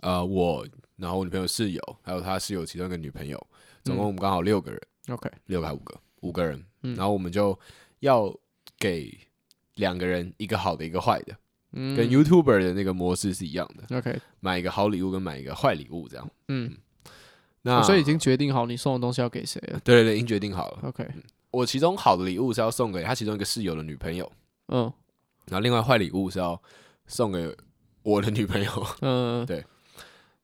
呃我，然后我女朋友室友还有她室友其中一个女朋友，总共我们刚好六个人。OK，六个还五个，五个人，嗯。然后我们就要给两个人一个好的，一个坏的，嗯。跟 YouTuber 的那个模式是一样的，OK，买一个好礼物跟买一个坏礼物这样。嗯，那、哦所以已经决定好你送的东西要给谁了。对对对，已经决定好了。OK，我其中好的礼物是要送给他其中一个室友的女朋友，嗯。然后另外坏礼物是要送给我的女朋友。嗯，对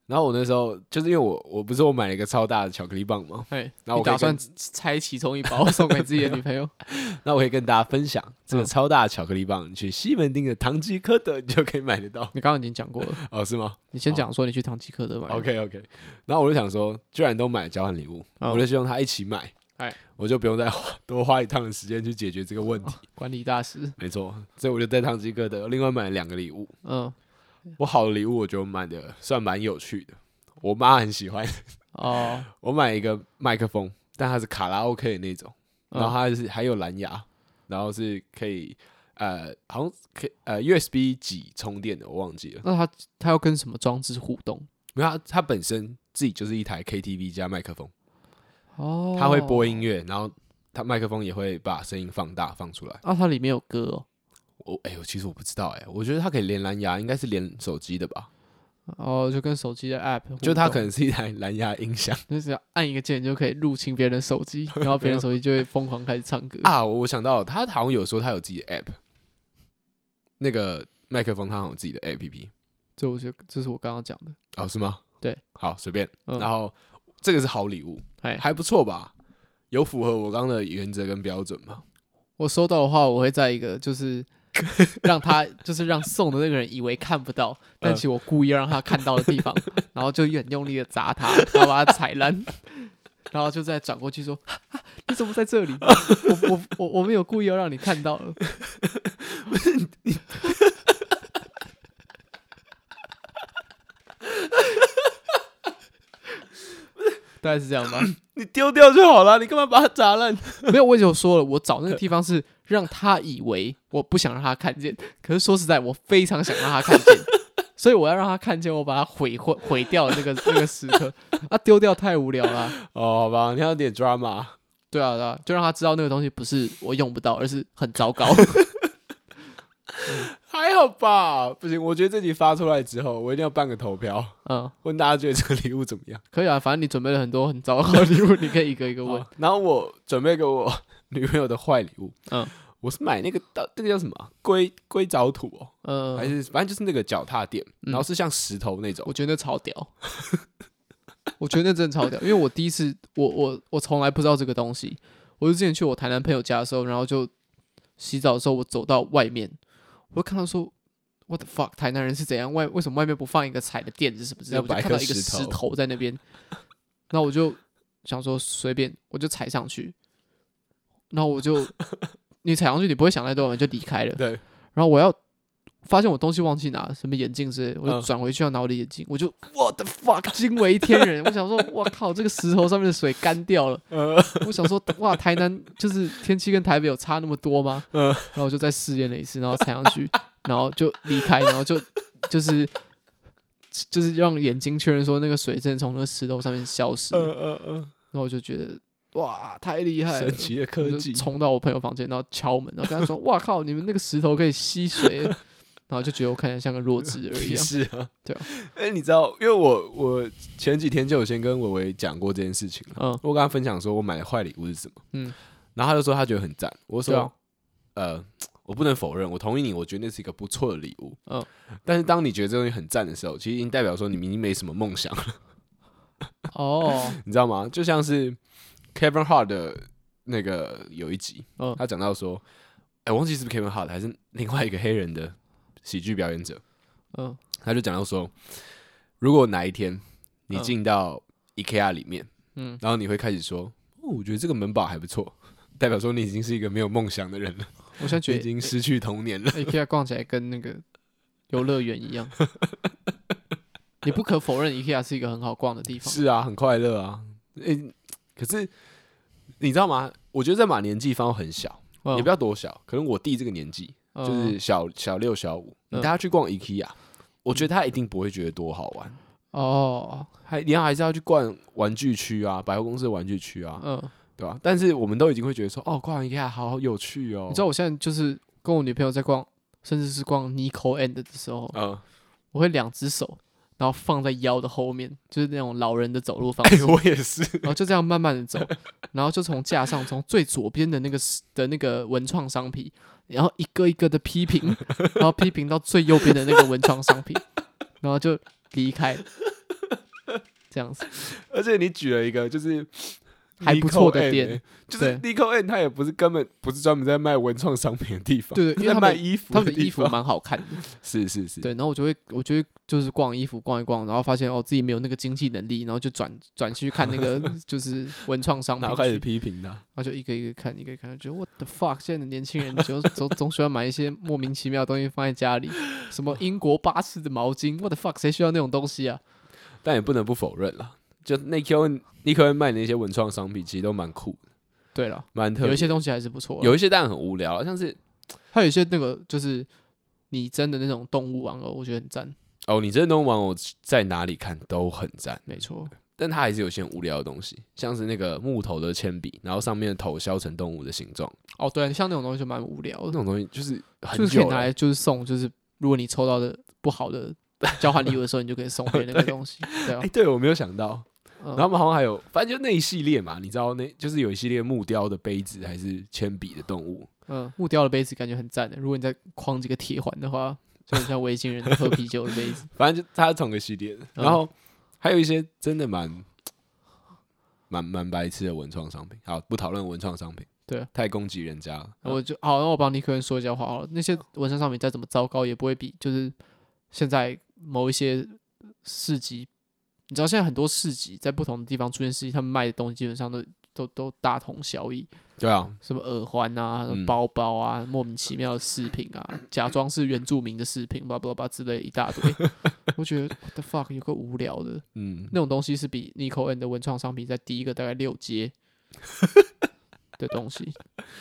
然后我那时候就是因为我我不是我买了一个超大的巧克力棒嘛，哎，然后我打算拆其中一包送给自己的女朋友？那我可以跟大家分享这个嗯超大的巧克力棒，你去西门町的唐吉诃德你就可以买得到。你刚刚已经讲过了，哦，是吗？你先讲说你去唐吉诃德买。OK OK，然后我就想说，居然都买交换礼物，嗯我就希望他一起买，哎我就不用再花多花一趟的时间去解决这个问题。管理大师，没错，所以我就在唐吉诃德另外买了两个礼物。嗯，我好的礼物，我觉得我买的算蛮有趣的，我妈很喜欢。哦，我买一个麦克风，但它是卡拉 OK 的那种，然后嗯它是还有蓝牙，然后是可以呃，好像可以呃 USB 几充电的，我忘记了。那它它要跟什么装置互动？没有，它它本身自己就是一台 KTV 加麦克风。哦，它会播音乐，然后它麦克风也会把声音放大放出来。啊，它里面有歌哦。我哎呦，其实我不知道哎，我觉得它可以连蓝牙，应该是连手机的吧？哦，就跟手机的 App，就它可能是一台蓝牙音响，就只要按一个键就可以入侵别人的手机，然后别人 手机就会疯狂开始唱歌啊！我想到，他好像有说他有自己的 App，那个麦克风他好像有自己的 APP，这我觉得这是我刚刚讲的哦，是吗？对，好随便，嗯、然后这个是好礼物，哎，还不错吧？有符合我刚刚的原则跟标准吗？我收到的话，我会在一个就是。让他就是让送的那个人以为看不到，但其实我故意让他看到的地方，然后就很用力的砸他，然后把他踩烂，然后就再转过去说：“你怎么在这里？我我我我没有故意要让你看到了。”不是你，大概是这样吧。你丢掉就好了，你干嘛把它砸烂？没有，我已经说了，我找那个地方是。让他以为我不想让他看见，可是说实在，我非常想让他看见，所以我要让他看见我把它毁毁毁掉的那个 那个时刻。啊，丢掉太无聊了，啊。哦，好吧，你要点 drama。对啊，对啊，就让他知道那个东西不是我用不到，而是很糟糕。还好吧，不行，我觉得这集发出来之后，我一定要办个投票，嗯，问大家觉得这个礼物怎么样？可以啊，反正你准备了很多很糟糕的礼物，你可以一个一个问。然后我准备给我女朋友的坏礼物，嗯，我是买那个到那个叫什么硅硅藻土哦，嗯，还是反正就是那个脚踏垫，然后是像石头那种，我觉得那超屌，我觉得那真的超屌，因为我第一次，我我我从来不知道这个东西，我就之前去我台南朋友家的时候，然后就洗澡的时候，我走到外面。我看到说，What the fuck？台南人是怎样？外为什么外面不放一个踩的垫子什么之类的？我就看到一个石头在那边，然后我就想说随便，我就踩上去，然后我就 你踩上去，你不会想太多，你就离开了。对。然后我要发现我东西忘记拿，什么眼镜之类，我就转回去要拿我的眼镜，我就 What the fuck？惊为天人！我想说，我靠，这个石头上面的水干掉了。我想说，哇，台南就是天气跟台北有差那么多吗？然后我就再试验了一次，然后踩上去，然后就离开，然后就就是就是让眼睛确认说那个水真的从那个石头上面消失。然后我就觉得哇，太厉害了，神奇的科技！冲到我朋友房间，然后敲门，然后跟他说：“ 哇靠，你们那个石头可以吸水。”然后就觉得我看起来像个弱智而已。是啊，对啊。哎，你知道，因为我我前几天就有先跟伟伟讲过这件事情了。嗯。我跟他分享说我买的坏礼物是什么。嗯。然后他就说他觉得很赞。我说，呃，我不能否认，我同意你，我觉得那是一个不错的礼物。嗯。但是当你觉得这东西很赞的时候，其实已经代表说你明明没什么梦想了。哦。你知道吗？就像是 Kevin Hart 的那个有一集，他讲到说，哎，我忘记是不是 Kevin Hart 还是另外一个黑人的。喜剧表演者，嗯，他就讲到说，如果哪一天你进到 IKEA 里面，嗯，然后你会开始说，哦，我觉得这个门把还不错，代表说你已经是一个没有梦想的人了。我现在觉得已经失去童年了。IKEA 逛起来跟那个游乐园一样，你不可否认 IKEA 是一个很好逛的地方。是啊，很快乐啊。诶、欸，可是你知道吗？我觉得在马年纪方很小，嗯、也不要多小，可能我弟这个年纪。就是小小六小五，你带他去逛 IKEA，我觉得他一定不会觉得多好玩哦。还你要还是要去逛玩具区啊，百货公司的玩具区啊，嗯，对吧？但是我们都已经会觉得说，哦，逛 IKEA 好有趣哦。你知道我现在就是跟我女朋友在逛，甚至是逛 Nico and 的时候，嗯，我会两只手，然后放在腰的后面，就是那种老人的走路方式。我也是，然后就这样慢慢的走，然后就从架上，从最左边的那个的那个文创商品。然后一个一个的批评，然后批评到最右边的那个文创商品，然后就离开，这样子。而且你举了一个就是还不错的店，就是 Nico and 它也不是根本不是专门在卖文创商品的地方，对对，因为他卖衣服，他们的衣服蛮好看的，是是是，对。然后我就会，我就会就是逛衣服逛一逛，然后发现哦自己没有那个经济能力，然后就转转去看那个 就是文创商品，然后开始批评他，然后就一个一个看，一个一个看，觉得 What the fuck，现在的年轻人就总总喜欢买一些莫名其妙的东西放在家里，什么英国巴士的毛巾，What the fuck，谁需要那种东西啊？但也不能不否认了。就 Nico Nico 卖的那些文创商品，其实都蛮酷的。对了，蛮特别，有一些东西还是不错。有一些当然很无聊，像是 还有一些那个就是拟真的那种动物玩偶，我觉得很赞。哦，你真的动物玩偶在哪里看都很赞，没错。但它还是有些无聊的东西，像是那个木头的铅笔，然后上面的头削成动物的形状。哦，对，像那种东西就蛮无聊的。那种东西就是就是可以拿来就是送，就是如果你抽到的不好的交换礼物的时候，你就可以送给那个东西。对啊，哎，对我没有想到。然后他们好像还有，反正就那一系列嘛，你知道那就是有一系列木雕的杯子还是铅笔的动物。嗯，木雕的杯子感觉很赞的。如果你再框几个铁环的话，就很像维京人喝啤酒的杯子。反正就它是同个系列的。然后还有一些真的蛮蛮蛮白痴的文创商品。好，不讨论文创商品。对，太攻击人家了。我就好，那我帮尼克人说一下话好了。那些文创商品再怎么糟糕，也不会比就是现在某一些市集。你知道现在很多市集在不同的地方出现市集，他们卖的东西基本上都都都大同小异。对啊，什么耳环啊，包包啊，嗯、莫名其妙的饰品啊，假装是原住民的饰品，叭叭叭之类一大堆。我觉得 what the fuck 有个无聊的，嗯，那种东西是比 Nico and 的文创商品在低一个大概六阶的东西。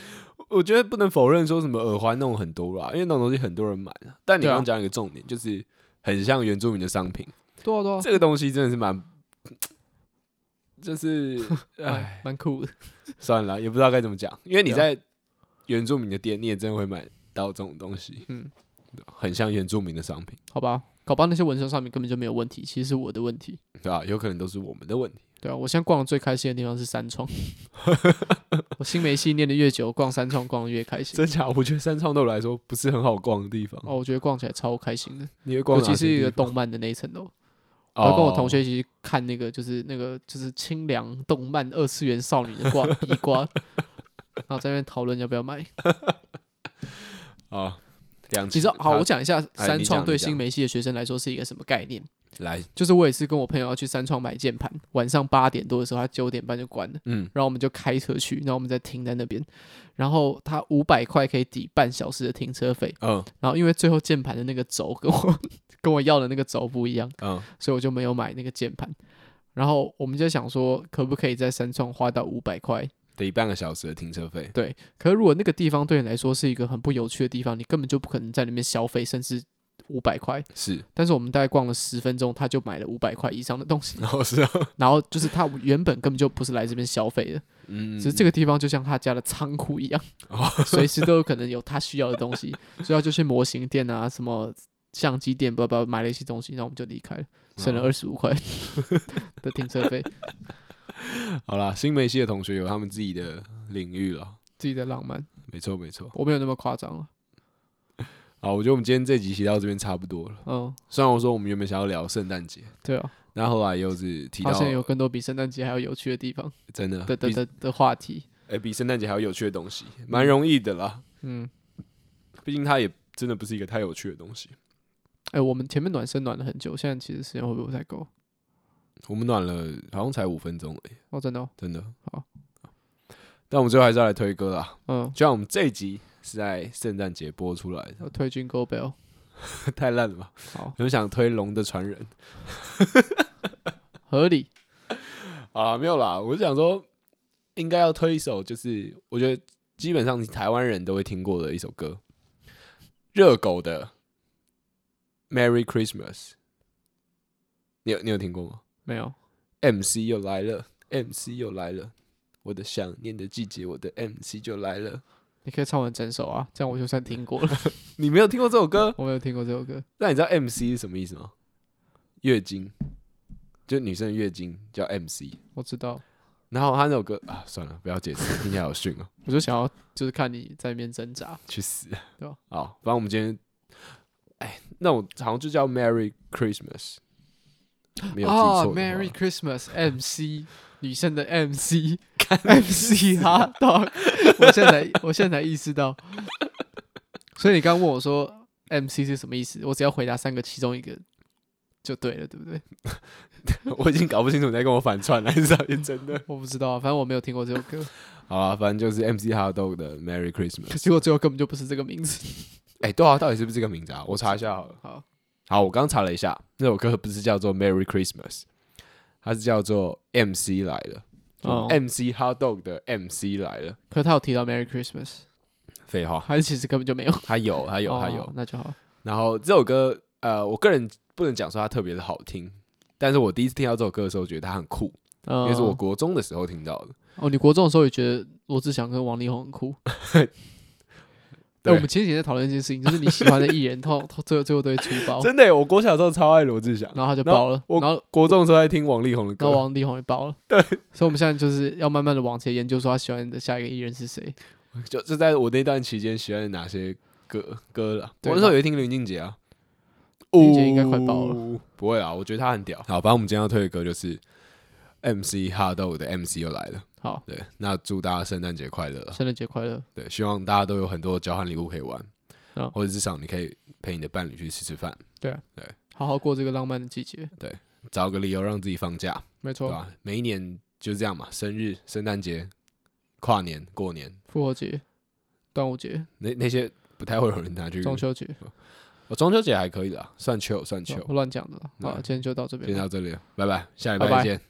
我觉得不能否认说什么耳环那种很多啦，因为那种东西很多人买啊。但你刚刚讲一个重点，啊、就是很像原住民的商品。这个东西真的是蛮，就是哎，蛮酷的。算了，也不知道该怎么讲，因为你在原住民的店，你也真的会买到这种东西。嗯，很像原住民的商品。好吧，搞不好那些纹身上面根本就没有问题，其实是我的问题。对啊，有可能都是我们的问题。对啊，我现在逛的最开心的地方是三创。我新媒系念的越久，逛三创逛的越开心。真假？我觉得三创对我来说不是很好逛的地方。哦，我觉得逛起来超开心的。你会逛？尤其是一个动漫的那一层楼。我跟我同学一起看那个，就是那个就是清凉动漫二次元少女的挂壁 瓜，然后在那边讨论要不要买。啊，其实好，我讲一下三创对新梅系的学生来说是一个什么概念。来，就是我也是跟我朋友要去三创买键盘，晚上八点多的时候，他九点半就关了。嗯，然后我们就开车去，然后我们再停在那边，然后他五百块可以抵半小时的停车费。嗯，然后因为最后键盘的那个轴跟我。跟我要的那个轴不一样，嗯，所以我就没有买那个键盘。然后我们就想说，可不可以在三创花到五百块，得半个小时的停车费？对。可是如果那个地方对你来说是一个很不有趣的地方，你根本就不可能在那边消费，甚至五百块。是。但是我们大概逛了十分钟，他就买了五百块以上的东西。然 后是，然后就是他原本根本就不是来这边消费的，嗯，只是这个地方就像他家的仓库一样，随时都有可能有他需要的东西，所以要就去模型店啊什么。相机店，不不买了一些东西，然后我们就离开了，省了二十五块的 停车费。好啦，新梅西的同学有他们自己的领域了，自己的浪漫。没错没错，我没有那么夸张了。好，我觉得我们今天这集写到这边差不多了。嗯，虽然我说我们原本想要聊圣诞节，对啊，那后后来又是提到发现有更多比圣诞节还要有趣的地方，真的的的的的话题。哎、欸，比圣诞节还要有趣的东西，蛮容易的啦。嗯，毕竟它也真的不是一个太有趣的东西。哎、欸，我们前面暖身暖了很久，现在其实时间会不会不太够？我们暖了好像才五分钟而已。哦，真的、哦，真的好。但我们最后还是要来推歌啦。嗯，就像我们这一集是在圣诞节播出来的。要推 Jingle Bell，太烂了吧？好，有想推《龙的传人》？合理。啊，没有啦，我是想说，应该要推一首，就是我觉得基本上台湾人都会听过的一首歌，热狗的。Merry Christmas，你有你有听过吗？没有。MC 又来了，MC 又来了，我的想念的季节，我的 MC 就来了。你可以唱完整首啊，这样我就算听过了。你没有听过这首歌？我没有听过这首歌。那你知道 MC 是什么意思吗？月经，就女生的月经叫 MC。我知道。然后他那首歌啊，算了，不要解释，听起来好逊哦。我就想要，就是看你在那边挣扎，去死，对吧？好，反正我们今天。哎，那我好像就叫 Merry Christmas，没有记错。Merry Christmas，MC 女生的 MC，MC 哈，dog。我现在我现在才意识到，所以你刚问我说 MC 是什么意思，我只要回答三个其中一个就对了，对不对？我已经搞不清楚你在跟我反串了，还是认真的？我不知道，反正我没有听过这首歌。好啊，反正就是 MC 哈，dog 的 Merry Christmas。可是我最后根本就不是这个名字。哎，对啊，到底是不是这个名字啊？我查一下好了。好，好，我刚查了一下，那首歌不是叫做 Merry Christmas，它是叫做 MC 来了。哦，MC Hot Dog 的 MC 来了。可是他有提到 Merry Christmas，废话，还是其实根本就没有？他有，他有，他有，哦、那就好。然后这首歌，呃，我个人不能讲说它特别的好听，但是我第一次听到这首歌的时候，觉得它很酷，嗯、因为是我国中的时候听到的。哦，你国中的时候也觉得罗志祥跟王力宏很酷？对，我们前几天在讨论一件事情，就是你喜欢的艺人，他最后最后都会出包。真的，我国小时候超爱罗志祥，然后他就包了。然后国中的时候在听王力宏的歌，然后王力宏也包了。对，所以我们现在就是要慢慢的往前研究，说他喜欢的下一个艺人是谁。就就在我那段期间喜欢哪些歌歌了？我那时候也听林俊杰啊，林俊杰应该快爆了。不会啊，我觉得他很屌。好，反正我们今天要推的歌就是 MC 哈豆的 MC 又来了。好，对，那祝大家圣诞节快乐！圣诞节快乐！对，希望大家都有很多交换礼物可以玩，或者至少你可以陪你的伴侣去吃吃饭。对啊，对，好好过这个浪漫的季节。对，找个理由让自己放假。没错，对吧？每一年就是这样嘛，生日、圣诞节、跨年、过年、复活节、端午节，那那些不太会有人拿去。中秋节，我中秋节还可以的，算秋算秋。乱讲的。好，今天就到这边，先到这里，拜拜，下礼拜见。